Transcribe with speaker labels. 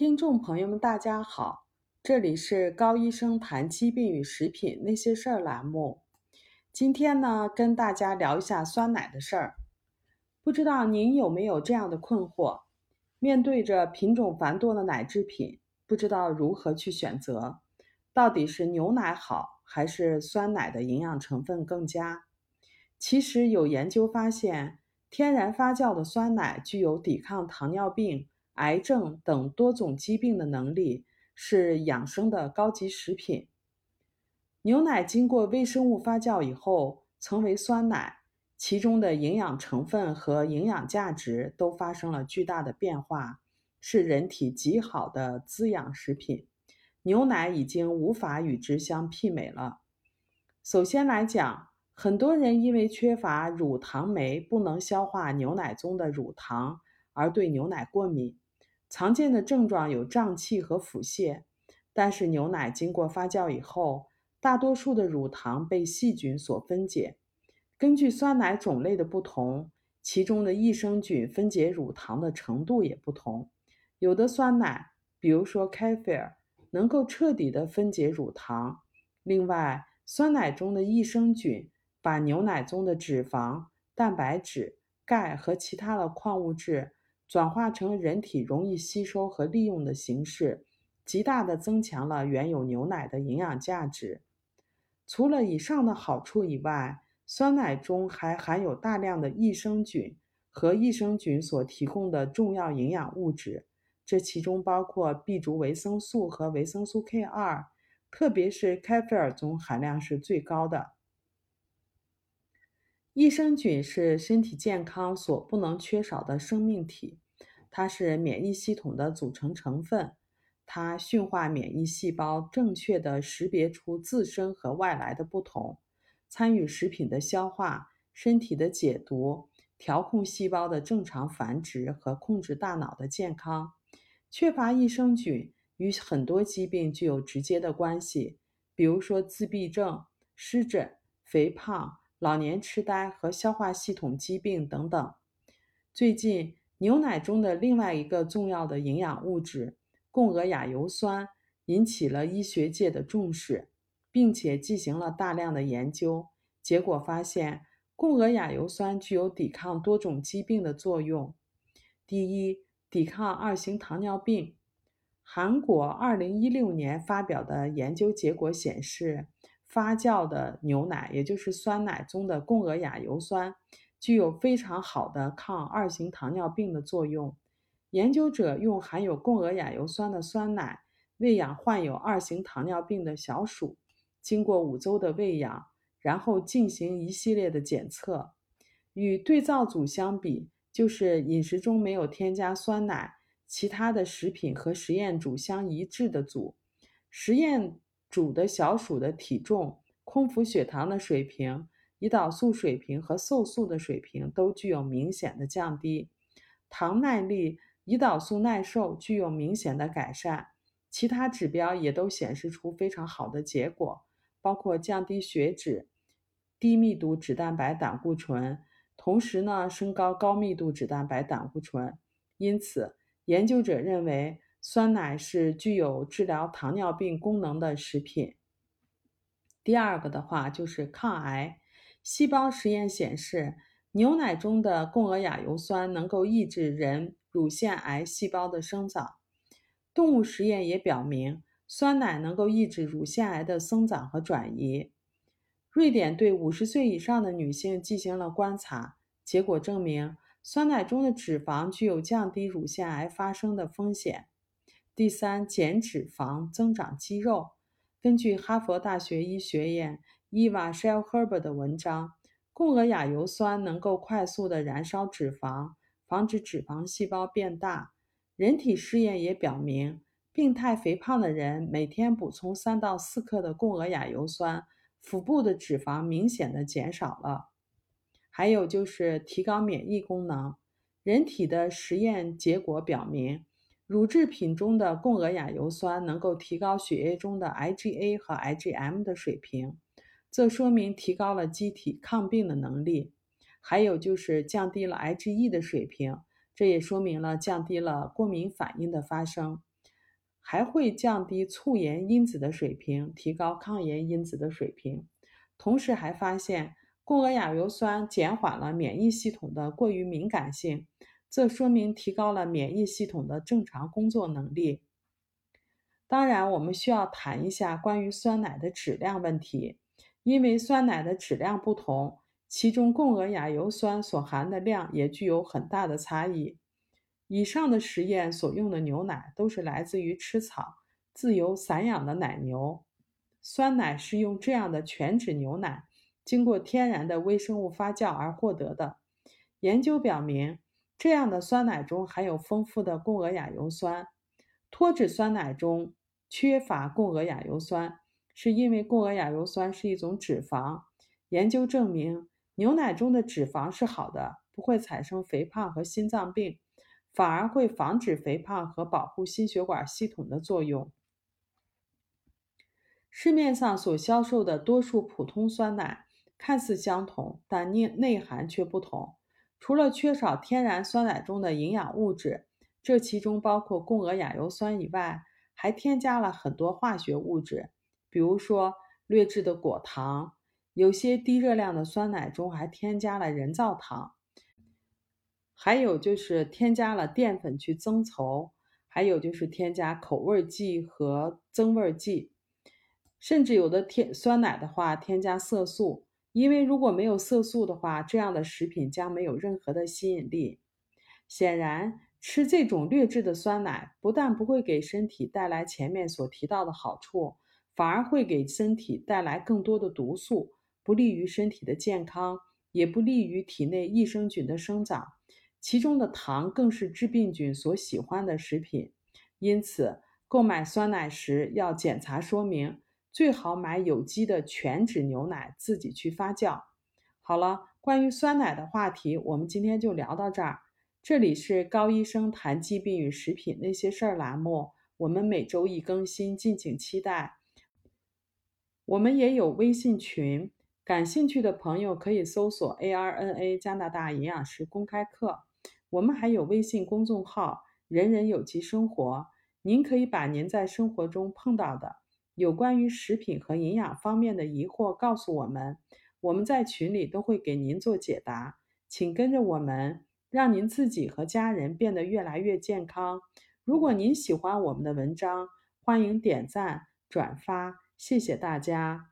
Speaker 1: 听众朋友们，大家好，这里是高医生谈疾病与食品那些事儿栏目。今天呢，跟大家聊一下酸奶的事儿。不知道您有没有这样的困惑？面对着品种繁多的奶制品，不知道如何去选择，到底是牛奶好，还是酸奶的营养成分更佳？其实有研究发现，天然发酵的酸奶具有抵抗糖尿病。癌症等多种疾病的能力是养生的高级食品。牛奶经过微生物发酵以后成为酸奶，其中的营养成分和营养价值都发生了巨大的变化，是人体极好的滋养食品。牛奶已经无法与之相媲美了。首先来讲，很多人因为缺乏乳糖酶，不能消化牛奶中的乳糖，而对牛奶过敏。常见的症状有胀气和腹泻，但是牛奶经过发酵以后，大多数的乳糖被细菌所分解。根据酸奶种类的不同，其中的益生菌分解乳糖的程度也不同。有的酸奶，比如说 kefir，能够彻底的分解乳糖。另外，酸奶中的益生菌把牛奶中的脂肪、蛋白质、钙和其他的矿物质。转化成人体容易吸收和利用的形式，极大的增强了原有牛奶的营养价值。除了以上的好处以外，酸奶中还含有大量的益生菌和益生菌所提供的重要营养物质，这其中包括 B 族维生素和维生素 K2，特别是开菲尔中含量是最高的。益生菌是身体健康所不能缺少的生命体，它是免疫系统的组成成分。它驯化免疫细胞，正确的识别出自身和外来的不同，参与食品的消化、身体的解毒、调控细胞的正常繁殖和控制大脑的健康。缺乏益生菌与很多疾病具有直接的关系，比如说自闭症、湿疹、肥胖。老年痴呆和消化系统疾病等等。最近，牛奶中的另外一个重要的营养物质共鹅亚油酸引起了医学界的重视，并且进行了大量的研究。结果发现，共鹅亚油酸具有抵抗多种疾病的作用。第一，抵抗二型糖尿病。韩国2016年发表的研究结果显示。发酵的牛奶，也就是酸奶中的共轭亚油酸，具有非常好的抗二型糖尿病的作用。研究者用含有共轭亚油酸的酸奶喂养患有二型糖尿病的小鼠，经过五周的喂养，然后进行一系列的检测。与对照组相比，就是饮食中没有添加酸奶，其他的食品和实验组相一致的组，实验。煮的小鼠的体重、空腹血糖的水平、胰岛素水平和瘦素的水平都具有明显的降低，糖耐力、胰岛素耐受具有明显的改善，其他指标也都显示出非常好的结果，包括降低血脂、低密度脂蛋白胆固醇，同时呢升高高密度脂蛋白胆固醇。因此，研究者认为。酸奶是具有治疗糖尿病功能的食品。第二个的话就是抗癌。细胞实验显示，牛奶中的共轭亚油酸能够抑制人乳腺癌细胞的生长。动物实验也表明，酸奶能够抑制乳腺癌的生长和转移。瑞典对五十岁以上的女性进行了观察，结果证明，酸奶中的脂肪具有降低乳腺癌发生的风险。第三，减脂肪、增长肌肉。根据哈佛大学医学院伊娃 Shellherber 的文章，共轭亚油酸能够快速的燃烧脂肪，防止脂肪细胞变大。人体试验也表明，病态肥胖的人每天补充三到四克的共轭亚油酸，腹部的脂肪明显的减少了。还有就是提高免疫功能。人体的实验结果表明。乳制品中的共轭亚油酸能够提高血液中的 IgA 和 IgM 的水平，这说明提高了机体抗病的能力。还有就是降低了 IgE 的水平，这也说明了降低了过敏反应的发生。还会降低促炎因子的水平，提高抗炎因子的水平。同时还发现，共轭亚油酸减缓了免疫系统的过于敏感性，这说明提高了免疫系统的正常工作能力。当然，我们需要谈一下关于酸奶的质量问题，因为酸奶的质量不同，其中共鹅亚油酸所含的量也具有很大的差异。以上的实验所用的牛奶都是来自于吃草、自由散养的奶牛，酸奶是用这样的全脂牛奶经过天然的微生物发酵而获得的。研究表明，这样的酸奶中含有丰富的共鹅亚油酸。脱脂酸奶中缺乏共鹅亚油酸，是因为共鹅亚油酸是一种脂肪。研究证明，牛奶中的脂肪是好的，不会产生肥胖和心脏病。反而会防止肥胖和保护心血管系统的作用。市面上所销售的多数普通酸奶看似相同，但内内涵却不同。除了缺少天然酸奶中的营养物质，这其中包括共轭亚油酸以外，还添加了很多化学物质，比如说劣质的果糖。有些低热量的酸奶中还添加了人造糖。还有就是添加了淀粉去增稠，还有就是添加口味剂和增味剂，甚至有的添酸奶的话添加色素，因为如果没有色素的话，这样的食品将没有任何的吸引力。显然，吃这种劣质的酸奶不但不会给身体带来前面所提到的好处，反而会给身体带来更多的毒素，不利于身体的健康，也不利于体内益生菌的生长。其中的糖更是致病菌所喜欢的食品，因此购买酸奶时要检查说明，最好买有机的全脂牛奶，自己去发酵。好了，关于酸奶的话题，我们今天就聊到这儿。这里是高医生谈疾病与食品那些事儿栏目，我们每周一更新，敬请期待。我们也有微信群，感兴趣的朋友可以搜索 ARNA 加拿大营养师公开课。我们还有微信公众号“人人有机生活”，您可以把您在生活中碰到的有关于食品和营养方面的疑惑告诉我们，我们在群里都会给您做解答。请跟着我们，让您自己和家人变得越来越健康。如果您喜欢我们的文章，欢迎点赞转发，谢谢大家。